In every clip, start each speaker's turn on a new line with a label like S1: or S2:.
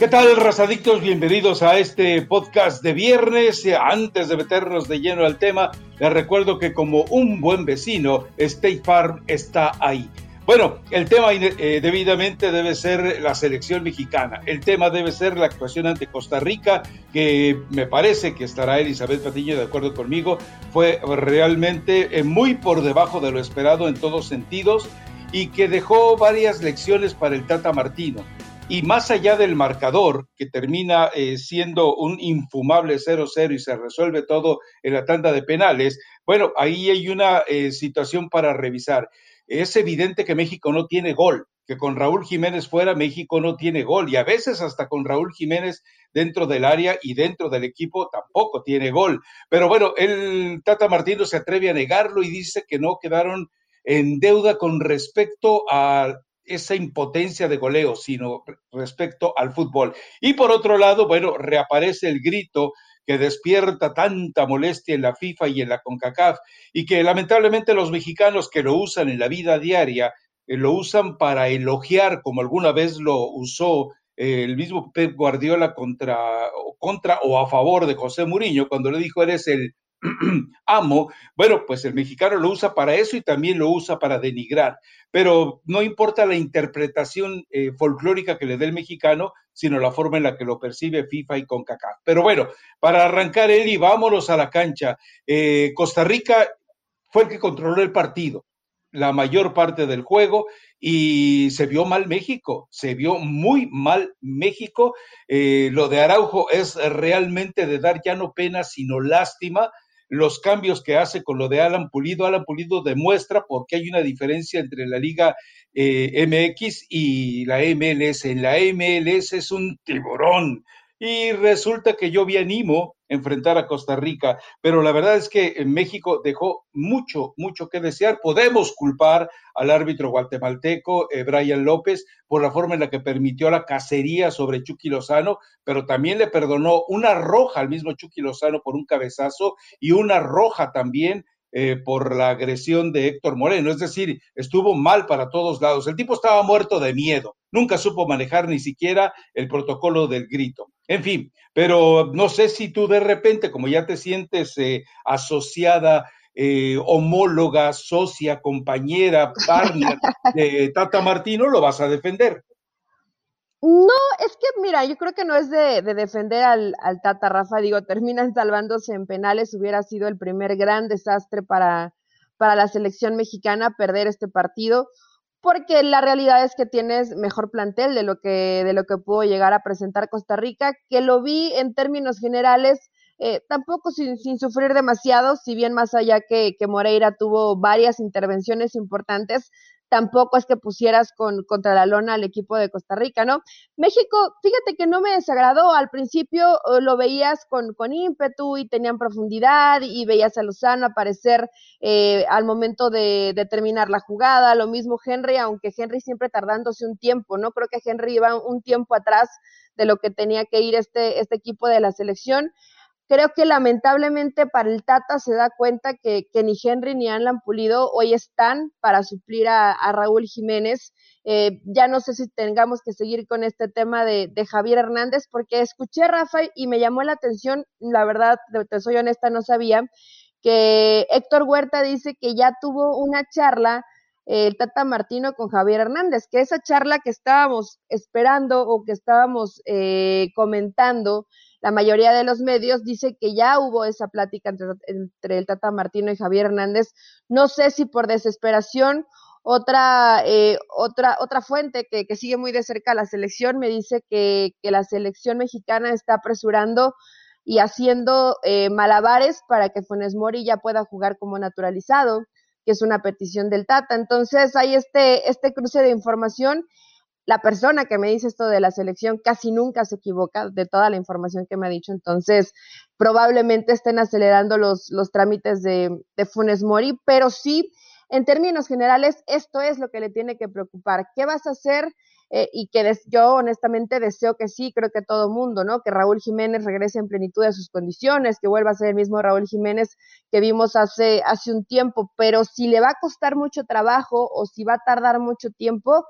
S1: ¿Qué tal, razadictos? Bienvenidos a este podcast de viernes. Antes de meternos de lleno al tema, les recuerdo que como un buen vecino, State Farm está ahí. Bueno, el tema eh, debidamente debe ser la selección mexicana. El tema debe ser la actuación ante Costa Rica, que me parece que estará Elizabeth Patiño de acuerdo conmigo. Fue realmente eh, muy por debajo de lo esperado en todos sentidos y que dejó varias lecciones para el Tata Martino y más allá del marcador, que termina eh, siendo un infumable 0-0 y se resuelve todo en la tanda de penales, bueno, ahí hay una eh, situación para revisar. Es evidente que México no tiene gol, que con Raúl Jiménez fuera México no tiene gol y a veces hasta con Raúl Jiménez dentro del área y dentro del equipo tampoco tiene gol. Pero bueno, el Tata Martino se atreve a negarlo y dice que no quedaron en deuda con respecto a esa impotencia de goleo, sino respecto al fútbol. Y por otro lado, bueno, reaparece el grito que despierta tanta molestia en la FIFA y en la CONCACAF y que lamentablemente los mexicanos que lo usan en la vida diaria eh, lo usan para elogiar, como alguna vez lo usó eh, el mismo Pep Guardiola contra, contra o a favor de José Mourinho cuando le dijo eres el amo, bueno, pues el mexicano lo usa para eso y también lo usa para denigrar, pero no importa la interpretación eh, folclórica que le dé el mexicano, sino la forma en la que lo percibe FIFA y CONCACAF. Pero bueno, para arrancar, Eli, vámonos a la cancha. Eh, Costa Rica fue el que controló el partido la mayor parte del juego y se vio mal México, se vio muy mal México. Eh, lo de Araujo es realmente de dar ya no pena, sino lástima los cambios que hace con lo de Alan Pulido. Alan Pulido demuestra por qué hay una diferencia entre la Liga eh, MX y la MLS. En la MLS es un tiburón. Y resulta que yo vi animo enfrentar a Costa Rica, pero la verdad es que México dejó mucho, mucho que desear. Podemos culpar al árbitro guatemalteco eh, Brian López por la forma en la que permitió la cacería sobre Chucky Lozano, pero también le perdonó una roja al mismo Chucky Lozano por un cabezazo y una roja también eh, por la agresión de Héctor Moreno. Es decir, estuvo mal para todos lados. El tipo estaba muerto de miedo. Nunca supo manejar ni siquiera el protocolo del grito. En fin, pero no sé si tú de repente, como ya te sientes eh, asociada, eh, homóloga, socia, compañera, partner de Tata Martino, lo vas a defender.
S2: No, es que mira, yo creo que no es de, defender al, al, Tata Rafa, digo, terminan salvándose en penales, hubiera sido el primer gran desastre para, para la selección mexicana perder este partido, porque la realidad es que tienes mejor plantel de lo que, de lo que pudo llegar a presentar Costa Rica, que lo vi en términos generales, eh, tampoco sin, sin, sufrir demasiado, si bien más allá que, que Moreira tuvo varias intervenciones importantes, tampoco es que pusieras con, contra la lona al equipo de Costa Rica, ¿no? México, fíjate que no me desagradó, al principio eh, lo veías con, con ímpetu y tenían profundidad y veías a Lozano aparecer eh, al momento de, de, terminar la jugada, lo mismo Henry, aunque Henry siempre tardándose un tiempo, ¿no? Creo que Henry iba un tiempo atrás de lo que tenía que ir este, este equipo de la selección. Creo que lamentablemente para el Tata se da cuenta que, ni Henry ni Alan Pulido hoy están para suplir a, Raúl Jiménez. Eh, ya no sé si tengamos que seguir con este tema de, Javier Hernández, porque escuché a Rafa y me llamó la atención, la verdad, te soy honesta, no sabía, que Héctor Huerta dice que ya tuvo una charla el Tata Martino con Javier Hernández, que esa charla que estábamos esperando o que estábamos eh, comentando, la mayoría de los medios dice que ya hubo esa plática entre, el Tata Martino y Javier Hernández. No sé si por desesperación otra, eh, otra, otra fuente que, que, sigue muy de cerca la selección me dice que, que la selección mexicana está apresurando y haciendo eh, malabares para que Funes Mori ya pueda jugar como naturalizado, que es una petición del Tata. Entonces hay este, este cruce de información la persona que me dice esto de la selección casi nunca se equivoca de toda la información que me ha dicho, entonces probablemente estén acelerando los, los trámites de, de Funes Mori, pero sí, en términos generales, esto es lo que le tiene que preocupar. ¿Qué vas a hacer? Eh, y que yo honestamente deseo que sí, creo que todo mundo, ¿no? Que Raúl Jiménez regrese en plenitud de sus condiciones, que vuelva a ser el mismo Raúl Jiménez que vimos hace, hace un tiempo, pero si le va a costar mucho trabajo o si va a tardar mucho tiempo,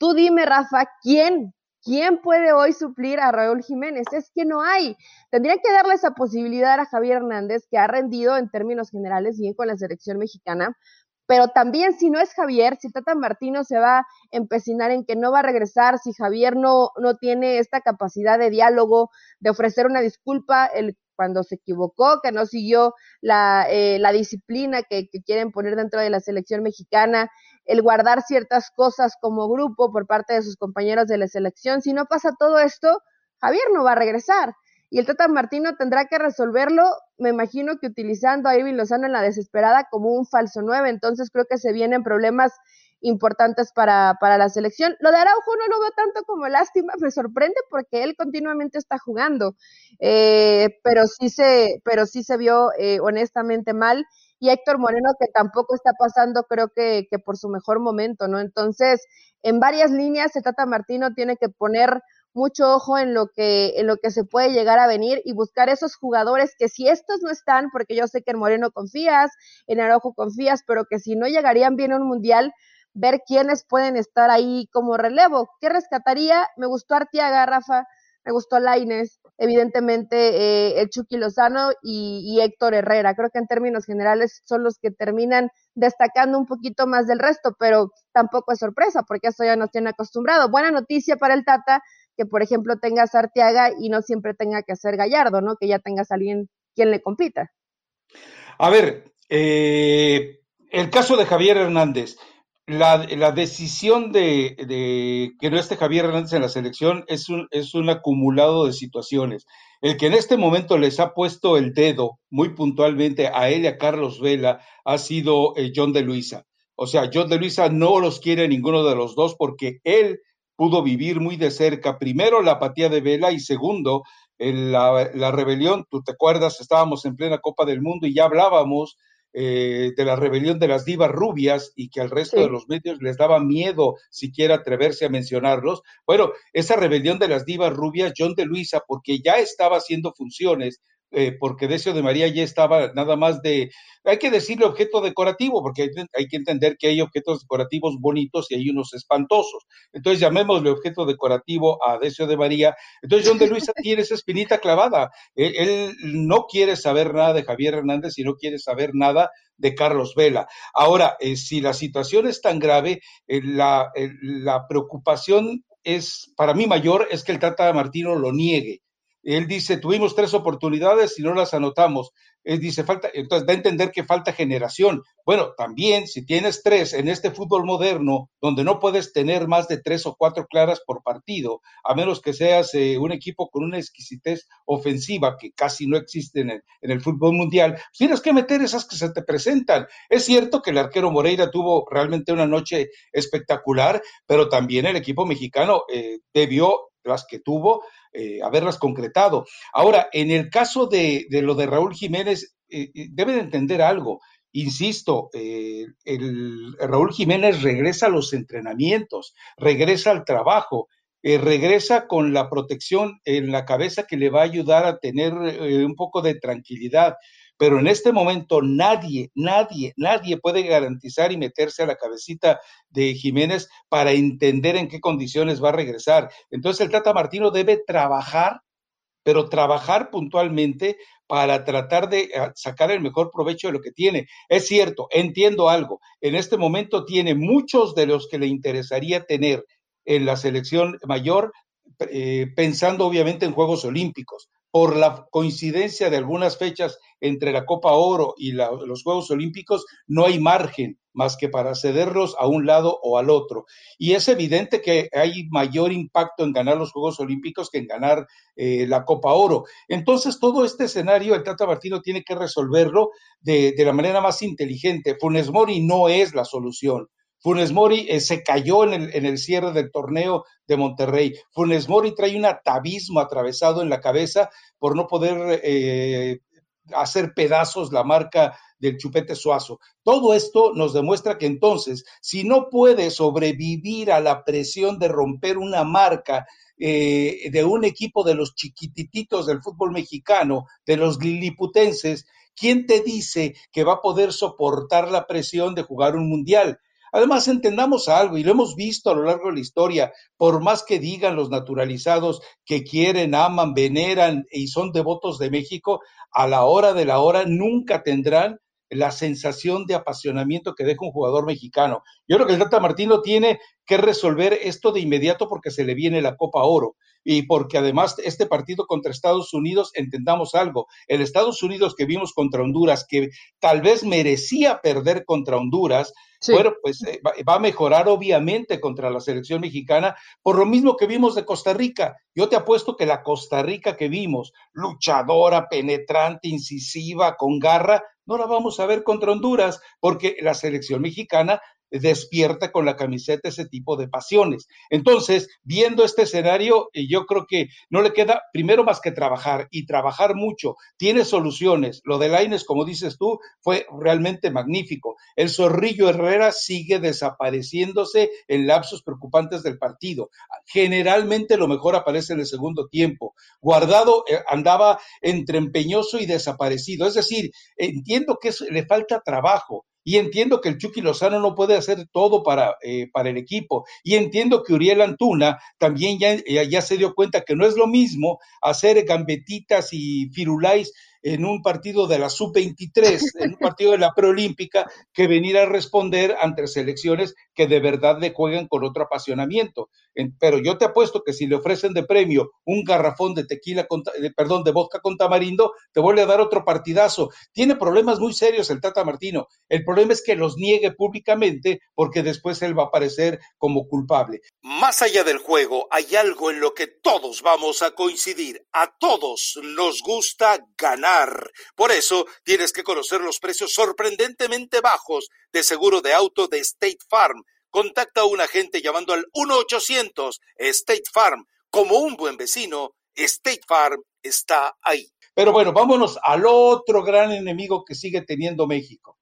S2: Tú dime, Rafa, ¿quién ¿Quién puede hoy suplir a Raúl Jiménez? Es que no hay. Tendría que darle esa posibilidad a Javier Hernández, que ha rendido en términos generales bien con la selección mexicana, pero también si no es Javier, si Tata Martino se va a empecinar en que no va a regresar, si Javier no, no tiene esta capacidad de diálogo, de ofrecer una disculpa el, cuando se equivocó, que no siguió la, eh, la disciplina que, que quieren poner dentro de la selección mexicana, el guardar ciertas cosas como grupo por parte de sus compañeros de la selección, si no pasa todo esto, Javier no va a regresar y el Tata Martino tendrá que resolverlo, me imagino que utilizando a Irving Lozano en la desesperada como un falso 9, entonces creo que se vienen problemas importantes para, para la selección. Lo de Araujo no lo veo tanto como lástima, me sorprende porque él continuamente está jugando, eh, pero sí se, pero sí se vio eh, honestamente mal. Y Héctor Moreno, que tampoco está pasando, creo que, que por su mejor momento, ¿no? Entonces, en varias líneas, el Tata Martino tiene que poner mucho ojo en lo que en lo que se puede llegar a venir y buscar esos jugadores que si estos no están, porque yo sé que en Moreno confías, en Araujo confías, pero que si no llegarían bien a un mundial, ver quiénes pueden estar ahí como relevo. ¿Qué rescataría? Me gustó Artiaga, Rafa, me gustó Laines, evidentemente eh, el Chucky Lozano y, y, Héctor Herrera. Creo que en términos generales son los que terminan destacando un poquito más del resto, pero tampoco es sorpresa porque eso ya nos tiene acostumbrado. Buena noticia para el Tata, que, por ejemplo, tengas Arteaga y no siempre tenga que ser Gallardo, ¿no? Que ya tengas a alguien quien le compita.
S1: A ver, eh, el caso de Javier Hernández. La, decisión de, de, que no esté Javier Hernández en la selección es un, es un acumulado de situaciones. El que en este momento les ha puesto el dedo muy puntualmente a él y a Carlos Vela ha sido eh, John de Luisa. O sea, John de Luisa no los quiere ninguno de los dos porque él pudo vivir muy de cerca, primero la apatía de Vela y segundo la, la, rebelión. Tú te acuerdas, estábamos en plena Copa del Mundo y ya hablábamos eh, de la rebelión de las divas rubias y que al resto sí. de los medios les daba miedo siquiera atreverse a mencionarlos. Bueno, esa rebelión de las divas rubias, John de Luisa, porque ya estaba haciendo funciones eh, porque Decio de María ya estaba nada más de, hay que decirle objeto decorativo, porque hay, hay, que entender que hay objetos decorativos bonitos y hay unos espantosos. Entonces llamémosle objeto decorativo a Decio de María. Entonces John de Luisa tiene esa espinita clavada. Él, él, no quiere saber nada de Javier Hernández y no quiere saber nada de Carlos Vela. Ahora, eh, si la situación es tan grave, eh, la, eh, la preocupación es, para mí mayor, es que el Tata Martino lo niegue él dice, tuvimos tres oportunidades y no las anotamos. Él dice, falta, entonces da a entender que falta generación. Bueno, también si tienes tres en este fútbol moderno, donde no puedes tener más de tres o cuatro claras por partido, a menos que seas eh, un equipo con una exquisitez ofensiva que casi no existe en el, en el fútbol mundial, pues tienes que meter esas que se te presentan. Es cierto que el arquero Moreira tuvo realmente una noche espectacular, pero también el equipo mexicano eh, debió las que tuvo, eh, haberlas concretado. Ahora, en el caso de, de lo de Raúl Jiménez, eh, eh deben entender algo. Insisto, eh, el, Raúl Jiménez regresa a los entrenamientos, regresa al trabajo, regresa con la protección en la cabeza que le va a ayudar a tener un poco de tranquilidad. Pero en este momento nadie, nadie, nadie puede garantizar y meterse a la cabecita de Jiménez para entender en qué condiciones va a regresar. Entonces el Tata Martino debe trabajar, pero trabajar puntualmente para tratar de ah, sacar el mejor provecho de lo que tiene. Es cierto, entiendo algo, en este momento tiene muchos de los que le interesaría tener en la selección mayor, eh, pensando obviamente en Juegos Olímpicos por la coincidencia de algunas fechas entre la Copa Oro y la, los Juegos Olímpicos, no hay margen más que para cederlos a un lado o al otro. Y es evidente que hay mayor impacto en ganar los Juegos Olímpicos que en ganar eh, la Copa Oro. Entonces, todo este escenario, el Tata Martino tiene que resolverlo de, de la manera más inteligente. Funes Mori no es la solución. Funes Mori eh, se cayó en el, en el, cierre del torneo de Monterrey. Funes Mori trae un atavismo atravesado en la cabeza por no poder eh, hacer pedazos la marca del chupete suazo. Todo esto nos demuestra que entonces, si no puede sobrevivir a la presión de romper una marca eh, de un equipo de los chiquitititos del fútbol mexicano, de los liliputenses, ¿quién te dice que va a poder soportar la presión de jugar un mundial? Además, entendamos algo, y lo hemos visto a lo largo de la historia, por más que digan los naturalizados que quieren, aman, veneran y son devotos de México, a la hora de la hora nunca tendrán la sensación de apasionamiento que deja un jugador mexicano. Yo creo que el Tata Martino tiene que resolver esto de inmediato porque se le viene la Copa Oro y porque además este partido contra Estados Unidos, entendamos algo, el Estados Unidos que vimos contra Honduras, que tal vez merecía perder contra Honduras, bueno, pues eh, va, a mejorar obviamente contra la selección mexicana, por lo mismo que vimos de Costa Rica. Yo te apuesto que la Costa Rica que vimos, luchadora, penetrante, incisiva, con garra, no la vamos a ver contra Honduras, porque la selección mexicana despierta con la camiseta ese tipo de pasiones. Entonces, viendo este escenario, eh, yo creo que no le queda primero más que trabajar y trabajar mucho. Tiene soluciones. Lo de Laines, como dices tú, fue realmente magnífico. El Zorrillo Herrera sigue desapareciéndose en lapsos preocupantes del partido. Generalmente lo mejor aparece en el segundo tiempo. Guardado eh, andaba entre empeñoso y desaparecido. Es decir, entiendo que le falta trabajo y entiendo que el Chucky Lozano no puede hacer todo para, eh, para el equipo. Y entiendo que Uriel Antuna también ya, ya, se dio cuenta que no es lo mismo hacer gambetitas y firulais en un partido de la sub-23, en un partido de la preolímpica, que venir a responder ante selecciones que de verdad le juegan con otro apasionamiento. Pero yo te apuesto que si le ofrecen de premio un garrafón de tequila, con, perdón, de vodka con tamarindo, te vuelve a dar otro partidazo. Tiene problemas muy serios el Tata Martino. El problema es que los niegue públicamente porque después él va a aparecer como culpable.
S3: Más allá del juego, hay algo en lo que todos vamos a coincidir. A todos nos gusta ganar por eso tienes que conocer los precios sorprendentemente bajos de seguro de auto de State Farm. Contacta a un agente llamando al 1-800 State Farm. Como un buen vecino, State Farm está ahí.
S1: Pero bueno, vámonos al otro gran enemigo que sigue teniendo México.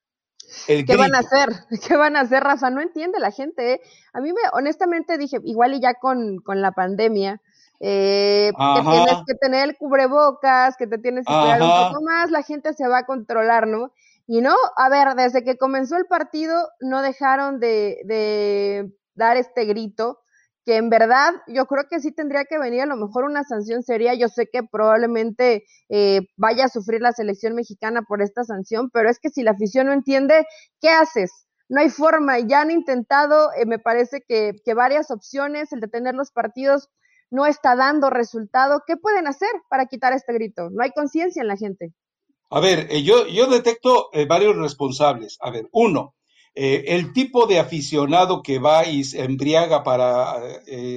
S2: ¿Qué van a hacer? ¿Qué van a hacer, Rafa? No entiende la gente. ¿eh? A mí me, honestamente dije, igual y ya con, con la pandemia, eh, que tienes que tener el cubrebocas, que te tienes que cuidar un poco más, la gente se va a controlar, ¿no? Y no, a ver, desde que comenzó el partido no dejaron de, de dar este grito, que en verdad yo creo que sí tendría que venir a lo mejor una sanción seria. Yo sé que probablemente eh, vaya a sufrir la selección mexicana por esta sanción, pero es que si la afición no entiende, ¿qué haces? No hay forma. Ya han intentado, eh, me parece que, que varias opciones, el detener los partidos no está dando resultado, ¿qué pueden hacer para quitar este grito? No hay conciencia en la gente.
S1: A ver, eh, yo, yo detecto eh, varios responsables. A ver, uno, eh, el tipo de aficionado que va y se embriaga para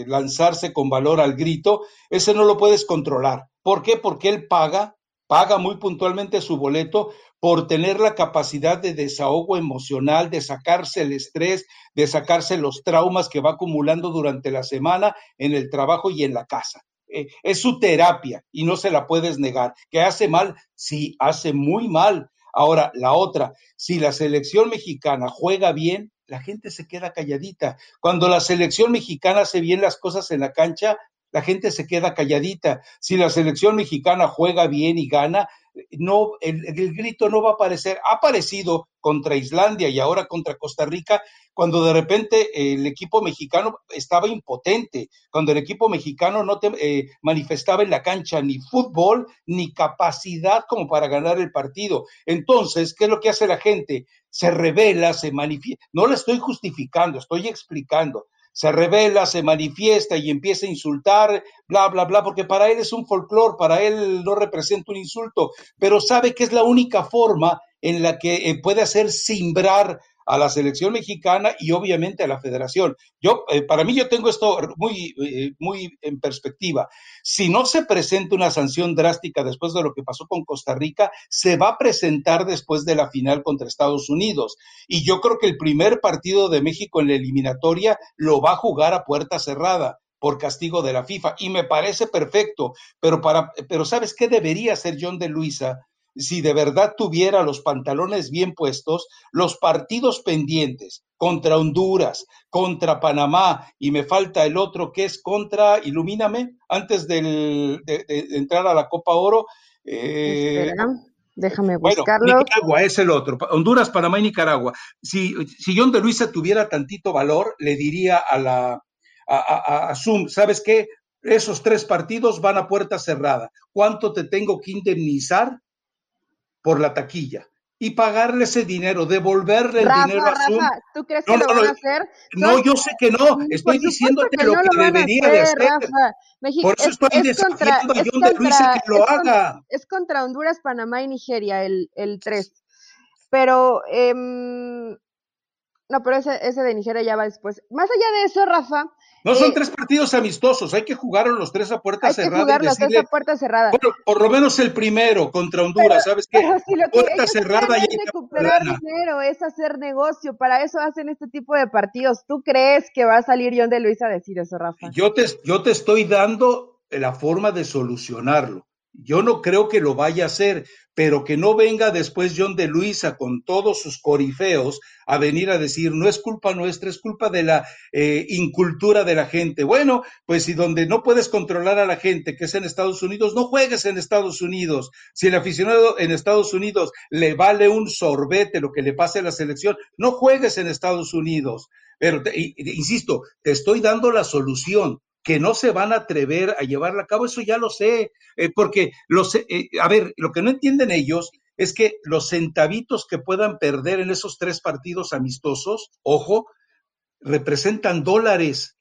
S1: lanzarse con valor al grito, ese no lo puedes controlar. ¿Por qué? Porque él paga, paga muy puntualmente su boleto por tener la capacidad de desahogo emocional, de sacarse el estrés, de sacarse los traumas que va acumulando durante la semana en el trabajo y en la casa. Eh, es su terapia y no se la puedes negar. ¿Que hace mal? Sí, hace muy mal. Ahora, la otra, si la selección mexicana juega bien, la gente se queda calladita. Cuando la selección mexicana hace bien las cosas en la cancha, la gente se queda calladita. Si la selección mexicana juega bien y gana, no, el, grito no va a aparecer. Ha aparecido contra Islandia y ahora contra Costa Rica, cuando de repente el equipo mexicano estaba impotente, cuando el equipo mexicano no te, eh, manifestaba en la cancha ni fútbol ni capacidad como para ganar el partido. Entonces, ¿qué es lo que hace la gente? Se revela, se manifiesta. No la estoy justificando, estoy explicando se revela, se manifiesta y empieza a insultar, bla, bla, bla, porque para él es un folclore, para él no representa un insulto, pero sabe que es la única forma en la que eh, puede hacer simbrar a la selección mexicana y obviamente a la federación. Yo, eh, para mí, yo tengo esto muy, eh, muy en perspectiva. Si no se presenta una sanción drástica después de lo que pasó con Costa Rica, se va a presentar después de la final contra Estados Unidos. Y yo creo que el primer partido de México en la eliminatoria lo va a jugar a puerta cerrada por castigo de la FIFA y me parece perfecto, pero para pero sabes qué debería hacer John de Luisa si de verdad tuviera los pantalones bien puestos, los partidos pendientes contra Honduras, contra Panamá, y me falta el otro que es contra, ilumíname, antes de, entrar a la Copa Oro.
S2: Eh, Déjame buscarlo.
S1: Nicaragua es el otro. Honduras, Panamá y Nicaragua. Si, si John de Luisa tuviera tantito valor, le diría a la a, a, Zoom, ¿sabes qué? Esos tres partidos van a puerta cerrada. ¿Cuánto te tengo que indemnizar por la taquilla? y pagarle ese dinero, devolverle el dinero a Zoom.
S2: ¿tú crees que lo van a hacer?
S1: No, yo sé que no, estoy diciéndote lo que debería de hacer. Por eso estoy desafiando a John de Luisa que lo haga.
S2: es contra Honduras, Panamá y Nigeria el, el 3. Pero, eh, no, pero ese, ese de Nigeria ya va después. Más allá de eso, Rafa,
S1: no son eh, tres partidos amistosos, hay que jugar los tres a puerta cerrada.
S2: Hay que jugar los tres a puerta cerrada.
S1: Bueno, por lo menos el primero contra Honduras, ¿sabes qué? puerta cerrada y hay
S2: recuperar dinero, es hacer negocio, para eso hacen este tipo de partidos. ¿Tú crees que va a salir John de Luis a decir eso, Rafa?
S1: Yo te, yo te estoy dando la forma de solucionarlo. Yo no creo que lo vaya a hacer, pero que no venga después John de Luisa con todos sus corifeos a venir a decir, no es culpa nuestra, es culpa de la eh, incultura de la gente. Bueno, pues si donde no puedes controlar a la gente, que es en Estados Unidos, no juegues en Estados Unidos. Si el aficionado en Estados Unidos le vale un sorbete lo que le pase a la selección, no juegues en Estados Unidos. Pero, insisto, te estoy dando la solución que no se van a atrever a llevarla a cabo, eso ya lo sé, eh, porque los, eh, a ver, lo que no entienden ellos es que los centavitos que puedan perder en esos tres partidos amistosos, ojo, representan dólares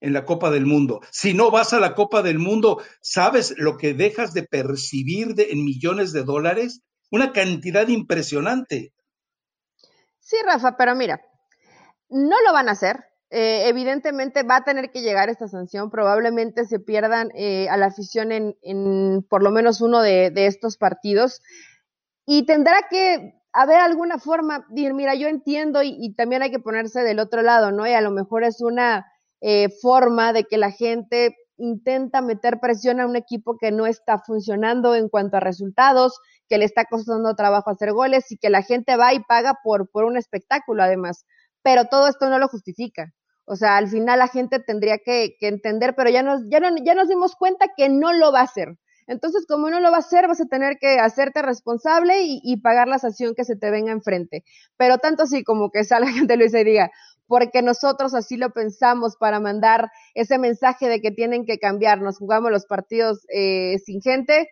S1: en la Copa del Mundo. Si no vas a la Copa del Mundo, ¿sabes lo que dejas de percibir de, en millones de dólares? Una cantidad impresionante.
S2: Sí, Rafa, pero mira, no lo van a hacer, eh, evidentemente va a tener que llegar esta sanción, probablemente se pierdan eh, a la afición en, en, por lo menos uno de, estos partidos y tendrá que haber alguna forma, mira, yo entiendo y, y, también hay que ponerse del otro lado, ¿no? Y a lo mejor es una eh, forma de que la gente intenta meter presión a un equipo que no está funcionando en cuanto a resultados, que le está costando trabajo hacer goles y que la gente va y paga por, por un espectáculo además. Pero todo esto no lo justifica. O sea, al final la gente tendría que, entender, pero ya nos, ya, no, ya nos dimos cuenta que no lo va a hacer. Entonces, como no lo va a hacer, vas a tener que hacerte responsable y, pagar la sanción que se te venga enfrente. Pero tanto así como que salga gente dice y diga, porque nosotros así lo pensamos para mandar ese mensaje de que tienen que cambiar, nos jugamos los partidos eh, sin gente,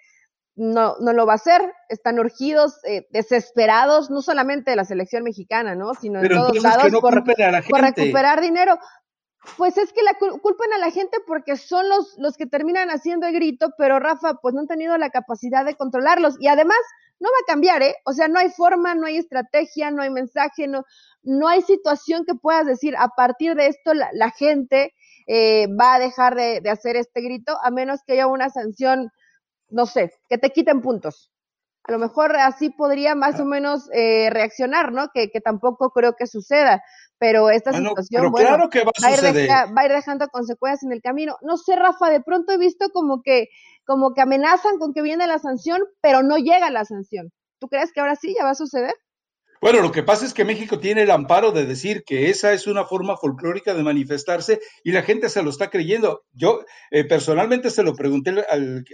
S2: no, no lo va a hacer, están urgidos, eh, desesperados, no solamente de la selección mexicana, ¿no? Sino en todos lados por, recuperar dinero. Pues es que la culpan a la gente porque son los, los que terminan haciendo el grito, pero Rafa, pues no han tenido la capacidad de controlarlos. Y además, no va a cambiar, ¿eh? O sea, no hay forma, no hay estrategia, no hay mensaje, no, no hay situación que puedas decir, a partir de esto la, la gente eh, va a dejar de, de hacer este grito, a menos que haya una sanción no sé, que te quiten puntos. A lo mejor así podría más o menos eh, reaccionar, ¿no? Que, que, tampoco creo que suceda, pero esta ah, situación
S1: bueno, claro que va, a, ir
S2: va, a ir dejando consecuencias en el camino. No sé, Rafa, de pronto he visto como que, como que amenazan con que viene la sanción, pero no llega la sanción. ¿Tú crees que ahora sí ya va a suceder?
S1: Bueno, lo que pasa es que México tiene el amparo de decir que esa es una forma folclórica de manifestarse y la gente se lo está creyendo. Yo eh, personalmente se lo pregunté al,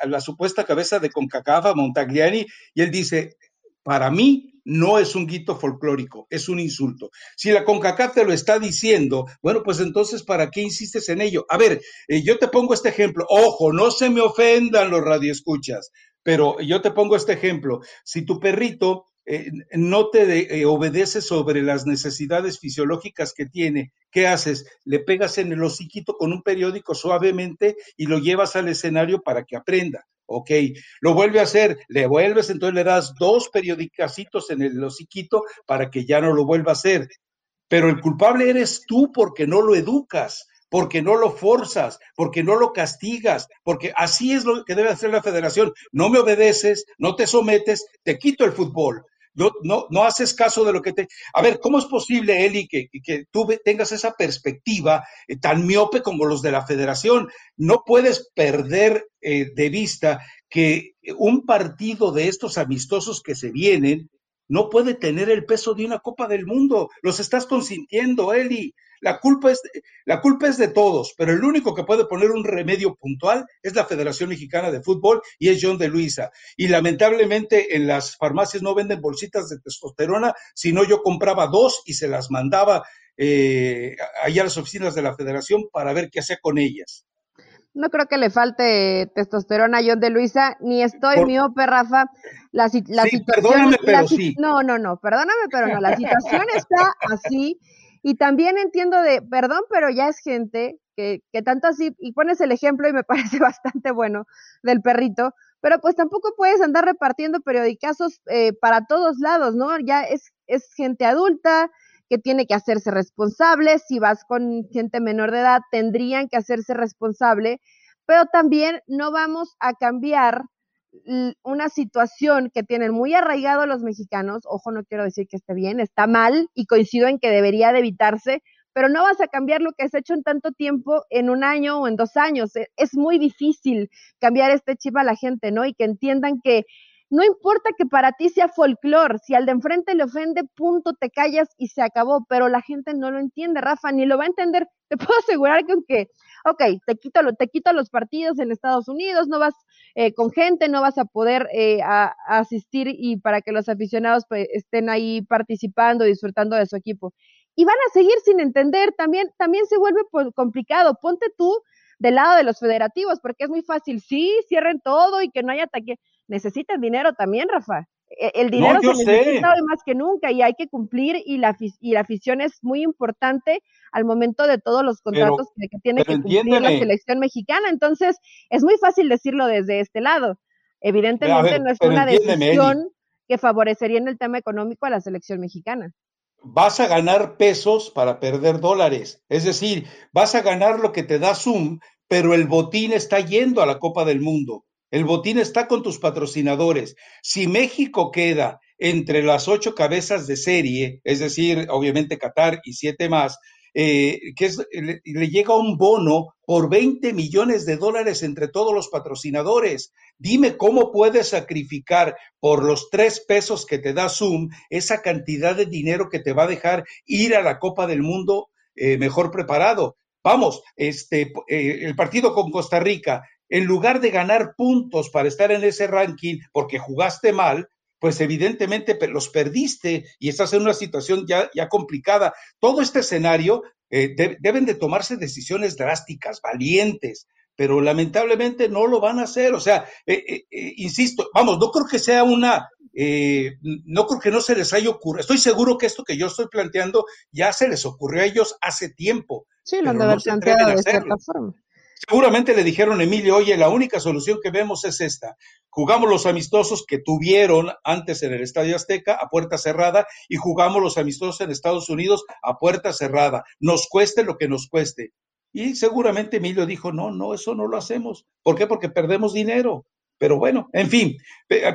S1: a la supuesta cabeza de Concacaf, Montagliani, y él dice, para mí no es un guito folclórico, es un insulto. Si la CONCACAF te lo está diciendo, bueno, pues entonces, ¿para qué insistes en ello? A ver, eh, yo te pongo este ejemplo. Ojo, no se me ofendan los radioescuchas, pero yo te pongo este ejemplo. Si tu perrito eh, no te eh, obedece sobre las necesidades fisiológicas que tiene. ¿Qué haces? Le pegas en el hociquito con un periódico suavemente y lo llevas al escenario para que aprenda. Ok, lo vuelve a hacer, le vuelves, entonces le das dos periodicacitos en el hociquito para que ya no lo vuelva a hacer. Pero el culpable eres tú porque no lo educas porque no lo forzas, porque no lo castigas, porque así es lo que debe hacer la federación. No me obedeces, no te sometes, te quito el fútbol no, no, no haces caso de lo que te... A ver, ¿cómo es posible, Eli, que, que tú tengas esa perspectiva eh, tan miope como los de la federación? No puedes perder eh, de vista que un partido de estos amistosos que se vienen no puede tener el peso de una Copa del Mundo. Los estás consintiendo, Eli. La culpa es, la culpa es de todos, pero el único que puede poner un remedio puntual es la Federación Mexicana de Fútbol y es John de Luisa. Y lamentablemente en las farmacias no venden bolsitas de testosterona, sino yo compraba dos y se las mandaba eh, allá a las oficinas de la Federación para ver qué hacía con ellas.
S2: No creo que le falte testosterona a John de Luisa, ni estoy miope, Rafa. La, la situación.
S1: Perdóname, pero sí.
S2: No, no, no, perdóname, pero no. La situación está así. Y también entiendo de, perdón, pero ya es gente que, que tanto así, y pones el ejemplo y me parece bastante bueno del perrito, pero pues tampoco puedes andar repartiendo periodicazos eh, para todos lados, ¿no? Ya es, es gente adulta, que tiene que hacerse responsable, si vas con gente menor de edad, tendrían que hacerse responsable, pero también no vamos a cambiar una situación que tienen muy arraigado los mexicanos, ojo, no quiero decir que esté bien, está mal y coincido en que debería de evitarse, pero no vas a cambiar lo que has hecho en tanto tiempo en un año o en dos años. E, es muy difícil cambiar este chip a la gente, ¿no? Y que entiendan que no importa que para ti sea folclor, si al de enfrente le ofende, punto, te callas y se acabó, pero la gente no lo entiende, Rafa, ni lo va a entender. Te puedo asegurar que aunque, ok, te quito, te quito los partidos en Estados Unidos, no vas eh, con gente, no vas a poder eh, asistir y para que los aficionados pues, estén ahí participando, disfrutando de su equipo. Y van a seguir sin entender, también, también se vuelve pues, complicado. Ponte tú del lado de los federativos, porque es muy fácil, sí, cierren todo y que no haya ataque necesitan dinero también, Rafa. E, el dinero se necesita hoy más que nunca y hay que cumplir y la, y la afición es muy importante al momento de todos los contratos que, tiene que cumplir la selección mexicana. Entonces, es muy fácil decirlo desde este lado. Evidentemente no es una decisión que favorecería en el tema económico a la selección mexicana.
S1: Vas a ganar pesos para perder dólares. Es decir, vas a ganar lo que te da Zoom, pero el botín está yendo a la Copa del Mundo. El botín está con tus patrocinadores. Si México queda entre las ocho cabezas de serie, es decir, obviamente Qatar y siete más, eh, que le, le, llega un bono por 20 millones de dólares entre todos los patrocinadores. Dime cómo puedes sacrificar por los tres pesos que te da Zoom esa cantidad de dinero que te va a dejar ir a la Copa del Mundo eh, mejor preparado. Vamos, este, eh, el partido con Costa Rica, en lugar de ganar puntos para estar en ese ranking porque jugaste mal, pues evidentemente los perdiste y estás en una situación ya, ya complicada. Todo este escenario eh, deben de tomarse decisiones drásticas, valientes, pero lamentablemente no lo van a hacer. O sea, eh, eh, insisto, vamos, no creo que sea una, no creo que no se les haya ocurrido. Estoy seguro que esto que yo estoy planteando ya se les ocurrió a ellos hace tiempo.
S2: Sí, lo han de haber planteado de cierta forma.
S1: Seguramente le dijeron a Emilio, oye, la única solución que vemos es esta. Jugamos los amistosos que tuvieron antes en el Estadio Azteca a puerta cerrada y jugamos los amistosos en Estados Unidos a puerta cerrada. Nos cueste lo que nos cueste. Y seguramente Emilio dijo, no, no, eso no lo hacemos. ¿Por qué? Porque perdemos dinero. Pero bueno, en fin,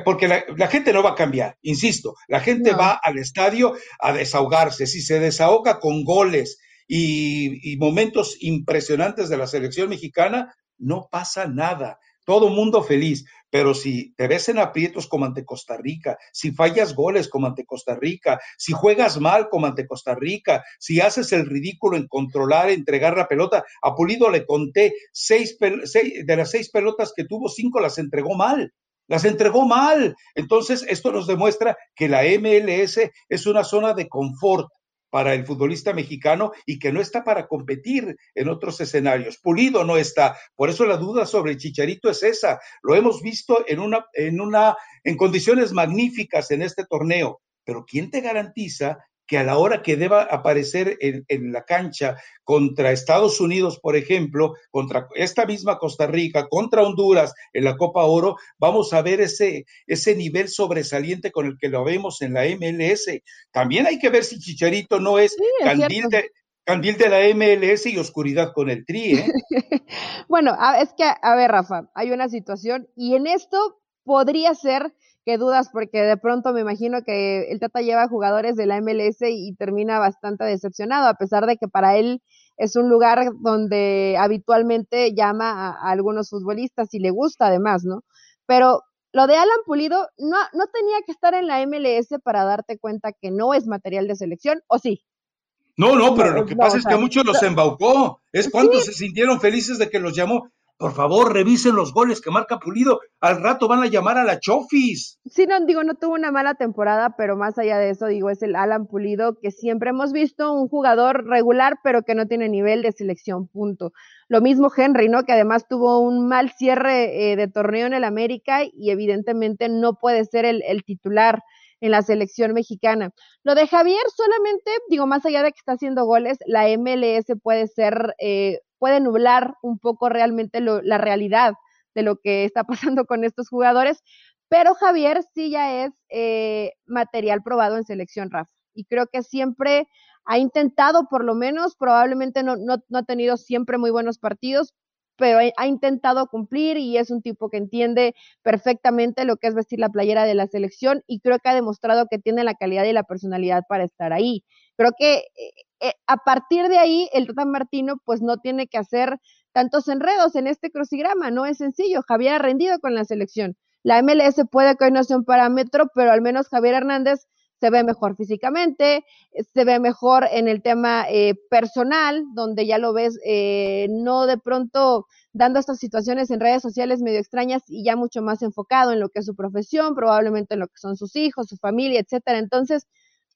S1: porque la, gente no va a cambiar, insisto, la gente va al estadio a desahogarse. Si se desahoga con goles, y, momentos impresionantes de la selección mexicana, no pasa nada. Todo mundo feliz. Pero si te ves en aprietos como ante Costa Rica, si fallas goles como ante Costa Rica, si juegas mal como ante Costa Rica, si haces el ridículo en controlar, entregar la pelota, a Pulido le conté seis, seis, de las seis pelotas que tuvo, cinco las entregó mal. Las entregó mal. Entonces, esto nos demuestra que la MLS es una zona de confort para el futbolista mexicano y que no está para competir en otros escenarios. Pulido no está. Por eso la duda sobre el Chicharito es esa. Lo hemos visto en una, en una, en condiciones magníficas en este torneo. Pero ¿quién te garantiza que a la hora que deba aparecer en, la cancha contra Estados Unidos, por ejemplo, contra esta misma Costa Rica, contra Honduras en la Copa Oro, vamos a ver ese, ese nivel sobresaliente con el que lo vemos en la MLS. También hay que ver si Chicharito no es, candil, de, candil de la MLS y oscuridad con el tri. ¿eh?
S2: bueno, es que, a ver, Rafa, hay una situación y en esto podría ser qué dudas, porque de pronto me imagino que el Tata lleva jugadores de la MLS y, termina bastante decepcionado, a pesar de que para él es un lugar donde habitualmente llama a, algunos futbolistas y le gusta además, ¿no? Pero lo de Alan Pulido no, no tenía que estar en la MLS para darte cuenta que no es material de selección, ¿o sí?
S1: No, no, pero lo que pasa es que muchos los embaucó. Es cuando se sintieron felices de que los llamó. Por favor, revisen los goles que marca Pulido. Al rato van a llamar a la Chofis.
S2: Sí, no, digo, no tuvo una mala temporada, pero más allá de eso, digo, es el Alan Pulido que siempre hemos visto un jugador regular, pero que no tiene nivel de selección, punto. Lo mismo Henry, ¿no? Que además tuvo un mal cierre eh, de torneo en el América y evidentemente no puede ser el, el titular en la selección mexicana. Lo de Javier solamente, digo, más allá de que está haciendo goles, la MLS puede ser eh, puede nublar un poco realmente la realidad de lo que está pasando con estos jugadores, pero Javier sí ya es eh, material probado en selección Rafa. Y creo que siempre ha intentado, por lo menos, probablemente no, no, no ha tenido siempre muy buenos partidos, pero ha intentado cumplir y es un tipo que entiende perfectamente lo que es vestir la playera de la selección y creo que ha demostrado que tiene la calidad y la personalidad para estar ahí. Creo que eh, a partir de ahí el Tata Martino pues no tiene que hacer tantos enredos en este crucigrama, no es sencillo. Javier ha rendido con la selección. La MLS puede que hoy no sea un parámetro, pero al menos Javier Hernández se ve mejor físicamente, se ve mejor en el tema eh, personal, donde ya lo ves eh, no de pronto dando estas situaciones en redes sociales medio extrañas y ya mucho más enfocado en lo que es su profesión, probablemente en lo que son sus hijos, su familia, etcétera. Entonces,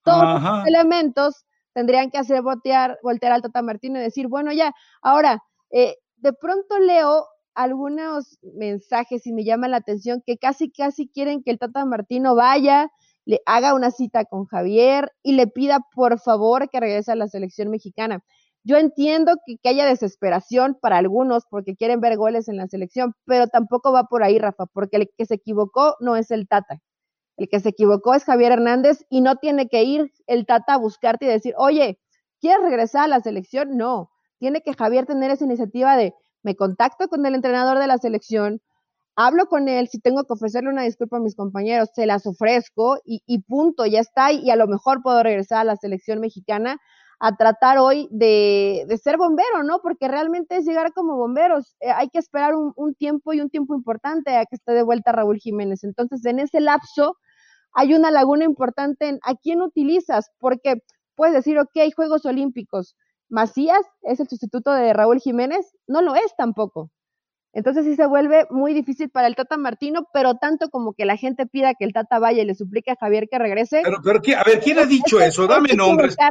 S2: todos los elementos tendrían que hacer voltear, voltear al Tata Martino y decir, bueno, ya, ahora, eh, de pronto leo algunos mensajes y me llama la atención que casi, casi quieren que el Tata Martino vaya, le haga una cita con Javier y le pida por favor que regrese a la selección mexicana. Yo entiendo que, que, haya desesperación para algunos porque quieren ver goles en la selección, pero tampoco va por ahí, Rafa, porque el que se equivocó no es el Tata. El que se equivocó es Javier Hernández y no tiene que ir el Tata a buscarte y decir, oye, ¿quieres regresar a la selección? No, tiene que Javier tener esa iniciativa de, me contacto con el entrenador de la selección, hablo con él, si tengo que ofrecerle una disculpa a mis compañeros, se las ofrezco y, y punto, ya está, y a lo mejor puedo regresar a la selección mexicana a tratar hoy de, ser bombero, ¿no? Porque realmente es llegar como bomberos. Eh, hay que esperar un, tiempo y un tiempo importante a que esté de vuelta Raúl Jiménez. Entonces, en ese lapso hay una laguna importante en a quién utilizas, porque puedes decir, ok, Juegos Olímpicos, Macías es el sustituto de Raúl Jiménez, no lo es tampoco. Entonces sí se vuelve muy difícil para el Tata Martino, pero tanto como que la gente pida que el Tata vaya y le suplique a Javier que regrese.
S1: Pero, pero a ver, ¿quién ha dicho eso? Dame nombres.
S2: Ah,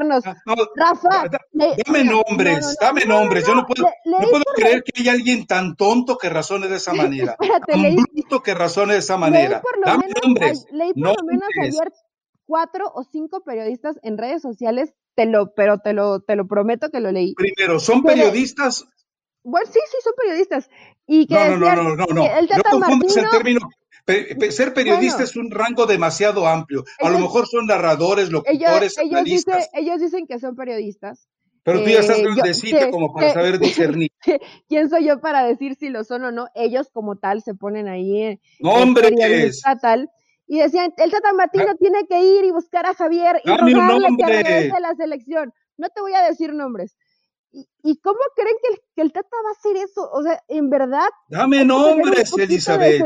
S2: Rafa,
S1: dame nombres, dame nombres. Yo no puedo, no puedo creer que haya alguien tan tonto que razone de esa manera. Espérate, tan bruto que razone de esa manera. Dame nombres.
S2: Leí por lo menos ayer cuatro o cinco periodistas en redes sociales, te lo, pero te lo, te lo prometo que lo leí.
S1: Primero, ¿son periodistas?
S2: Bueno, sí, sí, son periodistas. Y que
S1: no, no, no, no, no, El no confundas el término. ser periodista bueno, es un rango demasiado amplio. A ellos, lo mejor son narradores, locutores,
S2: ellos, ellos, dice, ellos dicen que son periodistas.
S1: Pero tú ya estás grandecita eh, como para que, saber discernir.
S2: ¿Quién soy yo para decir si lo son o no? Ellos como tal se ponen ahí en
S1: ¡Nombre
S2: tal. Y decían, el Tata Martino ah. tiene que ir y buscar a Javier y rogarle que regrese a la selección. No te voy a decir nombres, ¿Y, cómo creen que el, que el, Tata va a hacer eso? O sea, en verdad.
S1: Dame nombres, Elizabeth.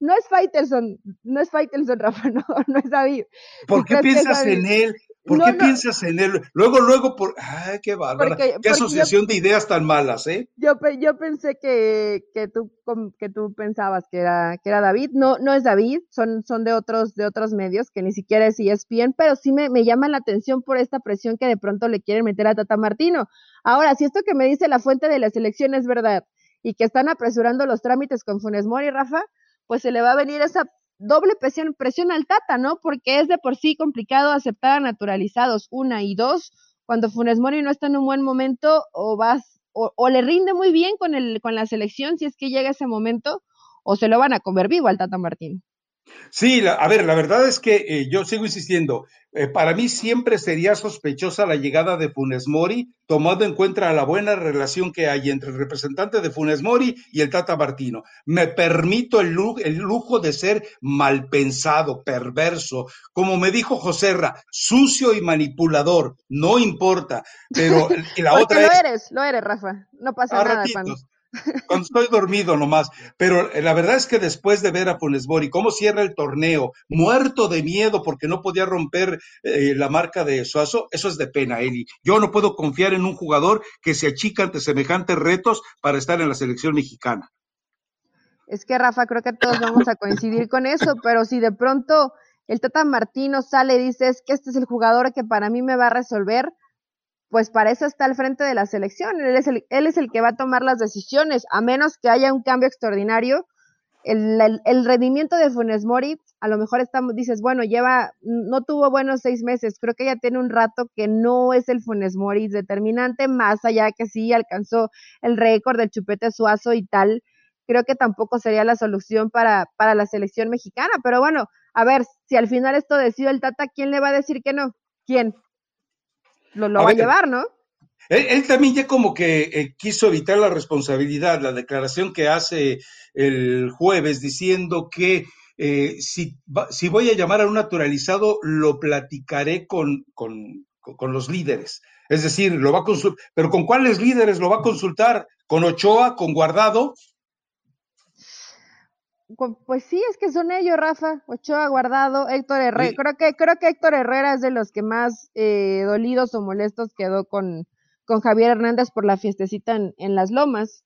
S2: No es Faitelson, no es Faitelson, Rafa, no, no es David.
S1: ¿Por qué piensas en él? ¿Por no, qué no. piensas en él? Luego, luego, por. ¡Ay, qué bárbara! Porque, qué asociación yo, de ideas tan malas, ¿eh?
S2: Yo, yo pensé que, que, tú, que tú pensabas que era, que era David. No, no es David, son, son de, otros, de otros medios que ni siquiera es ESPN, pero sí me, me llama la atención por esta presión que de pronto le quieren meter a Tata Martino. Ahora, si esto que me dice la fuente de la selección es verdad y que están apresurando los trámites con Funes Mori, Rafa, pues se le va a venir esa doble presión, presión al Tata, ¿no? Porque es de por sí complicado aceptar a naturalizados, una y dos, cuando Funes Mori no está en un buen momento o vas o, o, le rinde muy bien con el con la selección si es que llega ese momento o se lo van a comer vivo al Tata Martín.
S1: Sí, la, a ver, la verdad es que eh, yo sigo insistiendo, eh, para mí siempre sería sospechosa la llegada de Funes Mori, tomando en cuenta la buena relación que hay entre el representante de Funes Mori y el Tata Martino. Me permito el lujo, el lujo de ser mal pensado, perverso, como me dijo Joserra, sucio y manipulador, no importa, pero la otra
S2: lo
S1: es...
S2: eres, lo eres, Rafa, no pasa
S1: a
S2: nada. Cuando...
S1: Estoy dormido nomás. Pero la verdad es que después de ver a Funes Mori, cómo cierra el torneo, muerto de miedo porque no podía romper eh, la marca de Suazo, eso es de pena, Eli. Yo no puedo confiar en un jugador que se achica ante semejantes retos para estar en la selección mexicana.
S2: Es que Rafa, creo que todos vamos a coincidir con eso, pero si de pronto el Tata Martino sale y dice es que este es el jugador que para mí me va a resolver, pues para eso está al frente de la selección. Él es el, él es el que va a tomar las decisiones, a menos que haya un cambio extraordinario. El, rendimiento de Funes Mori, a lo mejor estamos, dices, bueno, lleva, no tuvo buenos seis meses, creo que ya tiene un rato que no es el Funes Mori determinante, más allá que sí alcanzó el récord del chupete suazo y tal, creo que tampoco sería la solución para, para la selección mexicana, pero bueno, a ver, si al final esto decide el Tata, ¿quién le va a decir que no? ¿Quién? Lo, lo va a llevar, ¿no?
S1: Él, también ya como que eh, quiso evitar la responsabilidad, la declaración que hace el jueves diciendo que eh, si, si, voy a llamar a un naturalizado, lo platicaré con, con, con los líderes. Es decir, lo va a consultar, pero ¿con cuáles líderes lo va a consultar? ¿Con Ochoa? ¿Con Guardado?
S2: Pues sí, es que son ellos, Rafa, Ochoa Guardado, Héctor Herrera. Creo que creo que Héctor Herrera es de los que más eh, dolidos o molestos quedó con, con Javier Hernández por la fiestecita en, en, las Lomas.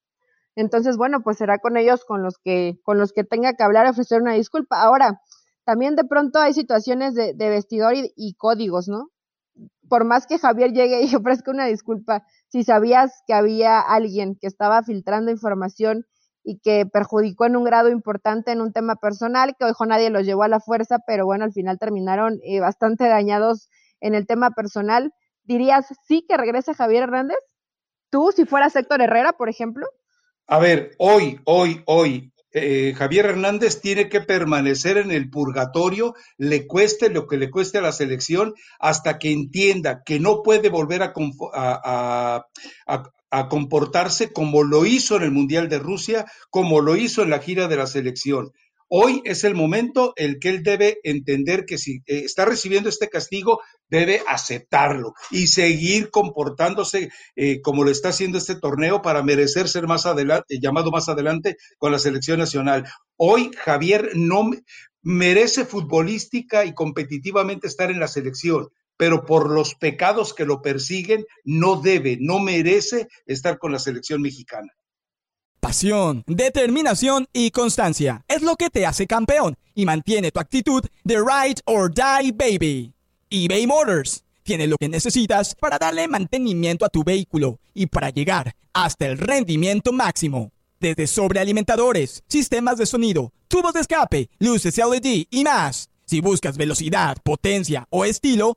S2: Entonces, bueno, pues será con ellos con los que con los que tenga que hablar, ofrecer una disculpa. Ahora, también de pronto hay situaciones de, de vestidor y, y códigos, ¿no? Por más que Javier llegue y ofrezca una disculpa, si sabías que había alguien que estaba filtrando información y que perjudicó en un grado importante en un tema personal, que hoy nadie los llevó a la fuerza, pero bueno, al final terminaron eh, bastante dañados en el tema personal. ¿Dirías sí que regrese Javier Hernández? ¿Tú, si fueras Héctor Herrera, por ejemplo?
S1: A ver, hoy, hoy, hoy, eh, Javier Hernández tiene que permanecer en el purgatorio, le cueste lo que le cueste a la selección, hasta que entienda que no puede volver a, a comportarse como lo hizo en el Mundial de Rusia, como lo hizo en la gira de la selección. Hoy es el momento el que él debe entender que si eh, está recibiendo este castigo, debe aceptarlo y seguir comportándose eh, como lo está haciendo este torneo para merecer ser más adelante, llamado más adelante con la selección nacional. Hoy Javier no merece futbolística y competitivamente estar en la selección pero por los pecados que lo persiguen, no debe, no merece estar con la selección mexicana.
S4: Pasión, determinación y constancia es lo que te hace campeón y mantiene tu actitud de ride or die baby. eBay Motors tiene lo que necesitas para darle mantenimiento a tu vehículo y para llegar hasta el rendimiento máximo. Desde sobrealimentadores, sistemas de sonido, tubos de escape, luces LED y más. Si buscas velocidad, potencia o estilo,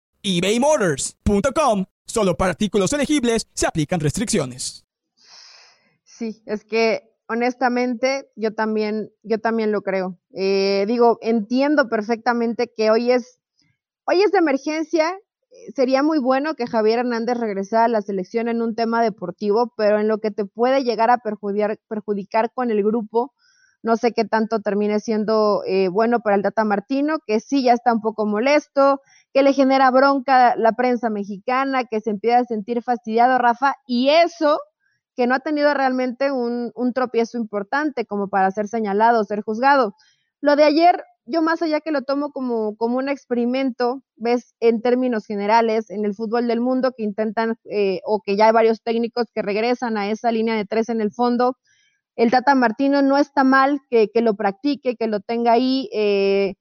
S4: ebaymotors.com. Solo para artículos elegibles se aplican restricciones.
S2: Sí, es que honestamente yo también, yo también lo creo. Eh, digo, entiendo perfectamente que hoy es, hoy es de emergencia. Sería muy bueno que Javier Hernández regresara a la selección en un tema deportivo, pero en lo que te puede llegar a perjudicar, perjudicar con el grupo, no sé qué tanto termine siendo eh, bueno para el Tata Martino, que sí ya está un poco molesto, que le genera bronca la prensa mexicana, que se empieza a sentir fastidiado, Rafa, y eso que no ha tenido realmente un, un tropiezo importante como para ser señalado, ser juzgado. Lo de ayer, yo más allá que lo tomo como, como un experimento, ves, en términos generales, en el fútbol del mundo, que intentan, eh, o que ya hay varios técnicos que regresan a esa línea de tres en el fondo, el Tata Martino no está mal que, que lo practique, que lo tenga ahí, eh,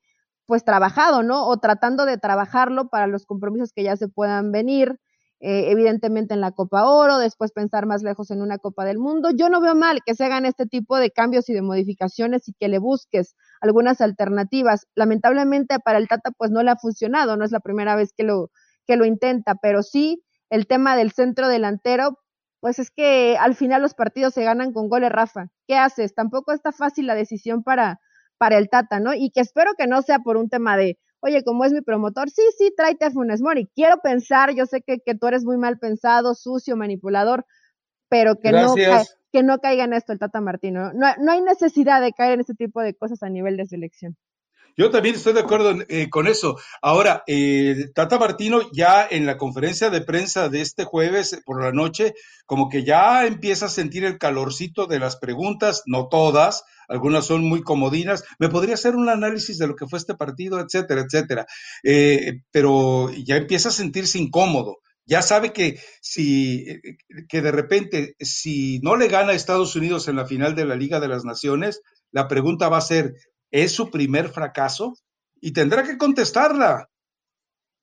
S2: pues trabajado, ¿no? O tratando de trabajarlo para los compromisos que ya se puedan venir, eh, evidentemente en la Copa Oro, después pensar más lejos en una Copa del Mundo. Yo no veo mal que se hagan este tipo de cambios y de modificaciones y que le busques algunas alternativas. Lamentablemente para el Tata pues no le ha funcionado, no es la primera vez que lo, que lo intenta, pero sí el tema del centro delantero pues es que al final los partidos se ganan con goles, Rafa. ¿Qué haces? Tampoco está fácil la decisión para, para el Tata, ¿no? Y que espero que no sea por un tema de, oye, como es mi promotor, sí, sí, tráete a Funes Mori. Quiero pensar, yo sé que, que tú eres muy mal pensado, sucio, manipulador, pero que no, que no caiga en esto el Tata Martino. No, no hay necesidad de caer en este tipo de cosas a nivel de selección.
S1: Yo también estoy de acuerdo eh, con eso. Ahora, eh, Tata Martino ya en la conferencia de prensa de este jueves eh, por la noche, como que ya empieza a sentir el calorcito de las preguntas, no todas, algunas son muy comodinas. Me podría hacer un análisis de lo que fue este partido, etcétera, etcétera. pero ya empieza a sentirse incómodo. Ya sabe que si que de repente si no le gana a Estados Unidos en la final de la Liga de las Naciones, la pregunta va a ser es su primer fracaso y tendrá que contestarla.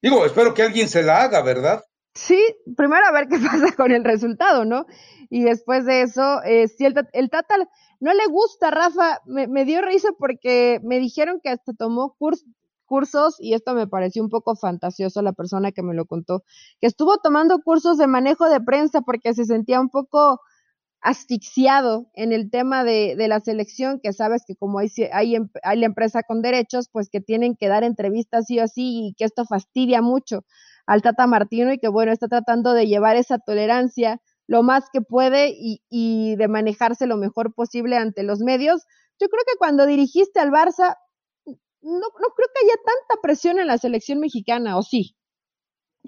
S1: Digo, espero que alguien se la haga, ¿verdad?
S2: Sí, primero a ver qué pasa con el resultado, ¿no? Y después de eso, eh, si el, el, Tata no le gusta, Rafa, me, me, dio risa porque me dijeron que hasta tomó cursos, y esto me pareció un poco fantasioso la persona que me lo contó, que estuvo tomando cursos de manejo de prensa porque se sentía un poco asfixiado en el tema de, la selección, que sabes que como hay, em, hay, la empresa con derechos, pues que tienen que dar entrevistas sí o así y que esto fastidia mucho al Tata Martino y que bueno, está tratando de llevar esa tolerancia lo más que puede y, y de manejarse lo mejor posible ante los medios. Yo creo que cuando dirigiste al Barça, no, no creo que haya tanta presión en la selección mexicana, ¿o sí?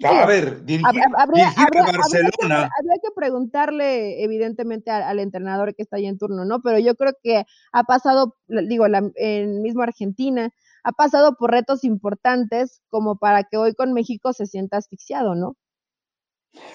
S1: A ver, dirigir, habría, Barcelona.
S2: Habría que, preguntarle, evidentemente, al, entrenador que está ahí en turno, ¿no? Pero yo creo que ha pasado, digo, la, en mismo Argentina, ha pasado por retos importantes como para que hoy con México se sienta asfixiado, ¿no?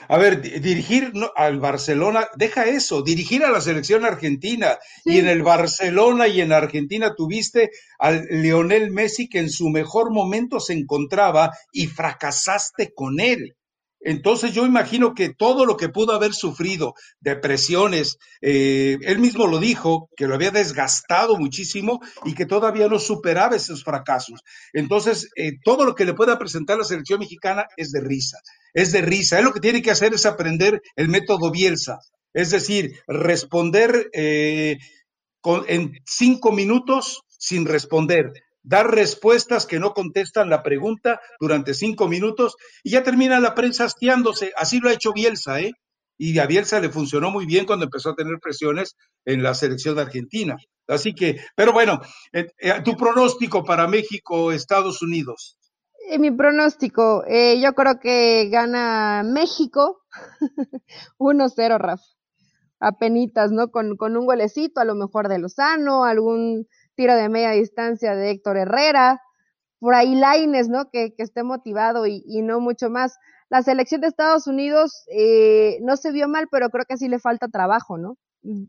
S1: A ver, dirigir al Barcelona, deja eso, dirigir a la selección argentina. Y en el Barcelona y en Argentina tuviste al Lionel Messi que en su mejor momento se encontraba y fracasaste con él. Entonces yo imagino que todo lo que pudo haber sufrido, depresiones, eh, él mismo lo dijo, que lo había desgastado muchísimo y que todavía no superaba esos fracasos. Entonces, eh, todo lo que le pueda presentar la selección mexicana es de risa, es de risa. Él lo que tiene que hacer es aprender el método Bielsa, es decir, responder eh, en cinco minutos sin responder dar respuestas que no contestan la pregunta durante cinco minutos y ya termina la prensa hastiándose. Así lo ha hecho Bielsa, ¿eh? Y a Bielsa le funcionó muy bien cuando empezó a tener presiones en la selección de Argentina. Así que, pero bueno, eh, eh, tu pronóstico para México, Estados Unidos.
S2: Eh, mi pronóstico, yo creo que gana México 1-0, Rafa. Apenitas, ¿no? Con, con un golecito, a lo mejor de Lozano, algún tiro de media distancia de Héctor Herrera, por ahí Laines, ¿no? Que, esté motivado y, y, no mucho más. La selección de Estados Unidos eh, no se vio mal, pero creo que sí le falta trabajo, ¿no?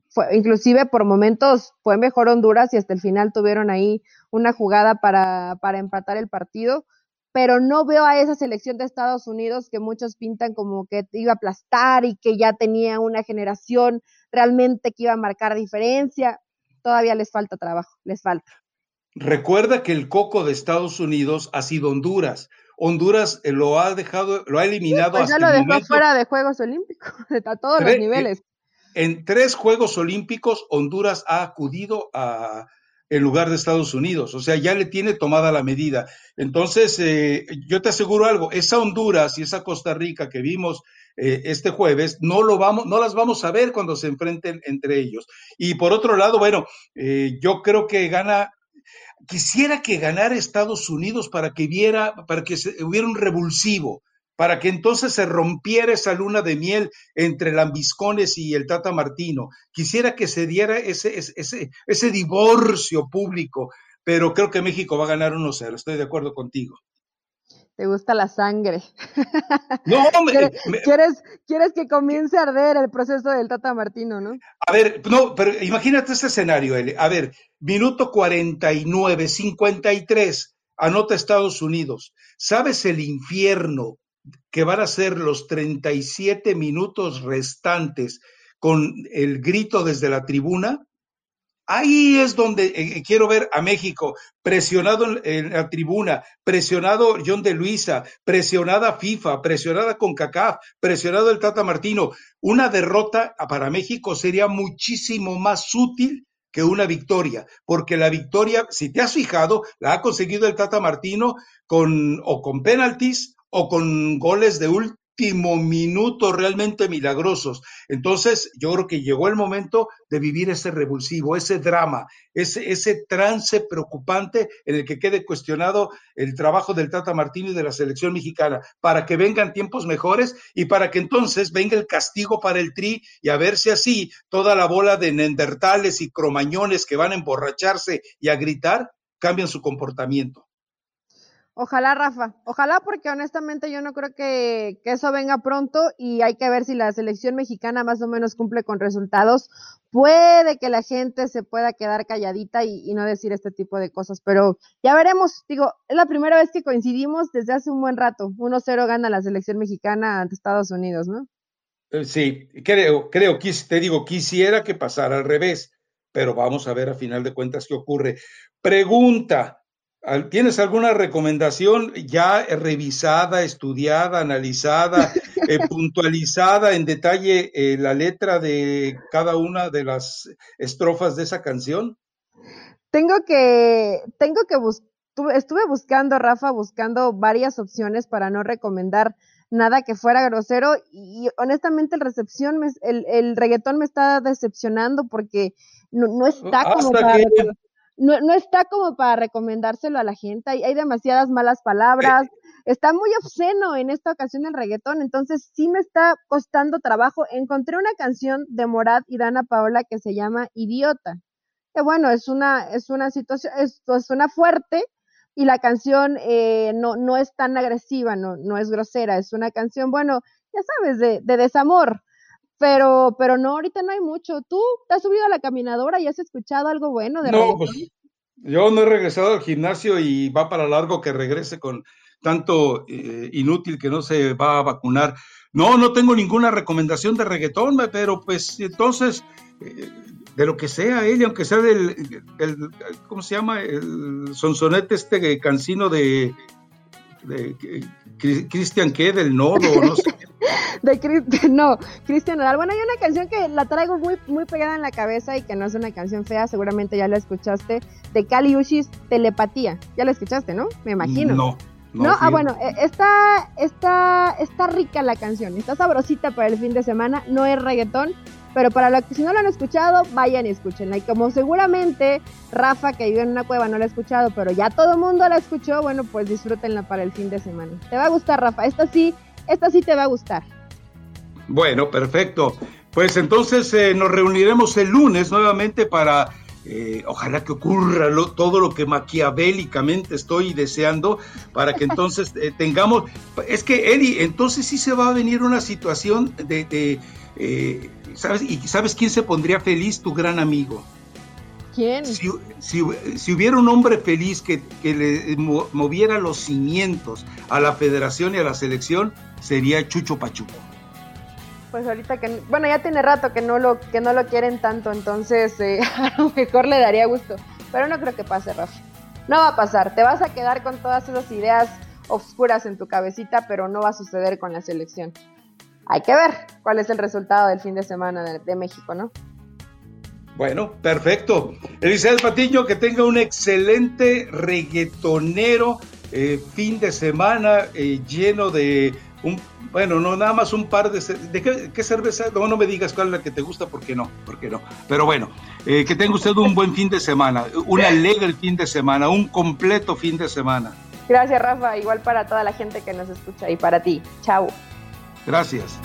S2: Fue, inclusive por momentos fue mejor Honduras y hasta el final tuvieron ahí una jugada para, para empatar el partido, pero no veo a esa selección de Estados Unidos que muchos pintan como que iba a aplastar y que ya tenía una generación realmente que iba a marcar diferencia todavía les falta trabajo, les falta.
S1: Recuerda que el coco de Estados Unidos ha sido Honduras. Honduras eh, lo ha dejado, lo ha eliminado
S2: pues ya lo dejó fuera de Juegos Olímpicos, a todos los niveles.
S1: En, tres Juegos Olímpicos, Honduras ha acudido a, en lugar de Estados Unidos. O sea, ya le tiene tomada la medida. Entonces, eh, yo te aseguro algo, esa Honduras y esa Costa Rica que vimos eh, este jueves, no, lo vamos, no las vamos a ver cuando se enfrenten entre ellos. Y por otro lado, bueno, eh, yo creo que gana, quisiera que ganara Estados Unidos para que viera, para que hubiera un revulsivo, para que entonces se rompiera esa luna de miel entre Lambiscones y el Tata Martino. Quisiera que se diera ese, ese, ese divorcio público, pero creo que México va a ganar 1-0, estoy de acuerdo contigo
S2: te gusta la sangre. No, ¿Quieres, ¿Quieres, que comience a arder el proceso del Tata Martino, ¿no?
S1: A ver, no, pero imagínate este escenario, A ver, minuto 49, 53, anota Estados Unidos. ¿Sabes el infierno que van a ser los 37 minutos restantes con el grito desde la tribuna? Ahí es donde eh, quiero ver a México presionado en, la tribuna, presionado John de Luisa, presionada FIFA, presionada con CACAF, presionado el Tata Martino. Una derrota para México sería muchísimo más útil que una victoria, porque la victoria, si te has fijado, la ha conseguido el Tata Martino con o con penaltis o con goles de último minuto realmente milagrosos. Entonces, yo creo que llegó el momento de vivir ese revulsivo, ese drama, ese, trance preocupante en el que quede cuestionado el trabajo del Tata Martino y de la selección mexicana, para que vengan tiempos mejores y para que entonces venga el castigo para el tri y a ver si así toda la bola de nendertales y cromañones que van a emborracharse y a gritar cambian su comportamiento.
S2: Ojalá, Rafa. Ojalá porque honestamente yo no creo que, eso venga pronto y hay que ver si la selección mexicana más o menos cumple con resultados. Puede que la gente se pueda quedar calladita y, no decir este tipo de cosas, pero ya veremos. Digo, es la primera vez que coincidimos desde hace un buen rato. 1-0 gana la selección mexicana ante Estados Unidos, ¿no?
S1: Eh, sí, creo, creo, te digo, quisiera que pasara al revés, pero vamos a ver a final de cuentas qué ocurre. Pregunta, ¿Tienes alguna recomendación ya revisada, estudiada, analizada, eh, puntualizada en detalle eh, la letra de cada una de las estrofas de esa canción?
S2: Tengo que, tengo que estuve buscando, Rafa, buscando varias opciones para no recomendar nada que fuera grosero y honestamente el recepción, el, el reggaetón me está decepcionando porque no, está como para no, no está como para recomendárselo a la gente. Hay, hay demasiadas malas palabras. Está muy obsceno en esta ocasión el reggaetón, entonces sí me está costando trabajo. Encontré una canción de Morad y Dana Paola que se llama Idiota. Que bueno, es una, es una situación, es, suena fuerte y la canción eh, no, no es tan agresiva, no, no es grosera, es una canción, bueno, ya sabes, de, de desamor pero, pero no, ahorita no hay mucho. ¿Tú te has subido a la caminadora y has escuchado algo bueno de No, pues
S1: yo no he regresado al gimnasio y va para largo que regrese con tanto eh, inútil que no se va a vacunar. No, no tengo ninguna recomendación de reggaetón, pero pues entonces, eh, de lo que sea ella, aunque sea del, ¿cómo se llama? El sonsonete este cancino de, de Cristian qué, del nodo, no sé.
S2: de no, Cristian Nodal. Bueno, hay una canción que la traigo muy, muy pegada en la cabeza y que no es una canción fea, seguramente ya la escuchaste, de Kali Uchis, Telepatía. Ya la escuchaste, ¿no? Me imagino.
S1: No.
S2: No, ah, bueno, eh, está, está, está rica la canción, está sabrosita para el fin de semana, no es reggaetón, pero para los que si no lo han escuchado, vayan y escúchenla. Y como seguramente Rafa, que vive en una cueva, no la ha escuchado, pero ya todo el mundo la escuchó, bueno, pues disfrútenla para el fin de semana. Te va a gustar, Rafa, esta sí, esta sí te va a gustar.
S1: Bueno, perfecto. Pues entonces eh, nos reuniremos el lunes nuevamente para, eh, ojalá que ocurra todo lo que maquiavélicamente estoy deseando, para que entonces eh, tengamos, es que Eddie, entonces sí se va a venir una situación de, ¿sabes? ¿Y sabes quién se pondría feliz? Tu gran amigo.
S2: ¿Quién?
S1: Si, si, hubiera un hombre feliz que, que le moviera los cimientos a la federación y a la selección, sería Chucho Pachuco
S2: pues ahorita que, bueno, ya tiene rato que no lo, que no lo quieren tanto, entonces eh, a lo mejor le daría gusto. Pero no creo que pase, Rafa. No va a pasar. Te vas a quedar con todas esas ideas oscuras en tu cabecita, pero no va a suceder con la selección. Hay que ver cuál es el resultado del fin de semana de, México, ¿no?
S1: Bueno, perfecto. Elisabeth Patiño, que tenga un excelente reggaetonero eh, fin de semana eh, lleno de bueno, no, nada más un par de... ¿De qué, cerveza? No, no me digas cuál es la que te gusta, porque no, porque no. Pero bueno, eh, que tenga usted un buen fin de semana, un alegre fin de semana, un completo fin de semana.
S2: Gracias, Rafa. Igual para toda la gente que nos escucha y para ti. Chao.
S1: Gracias.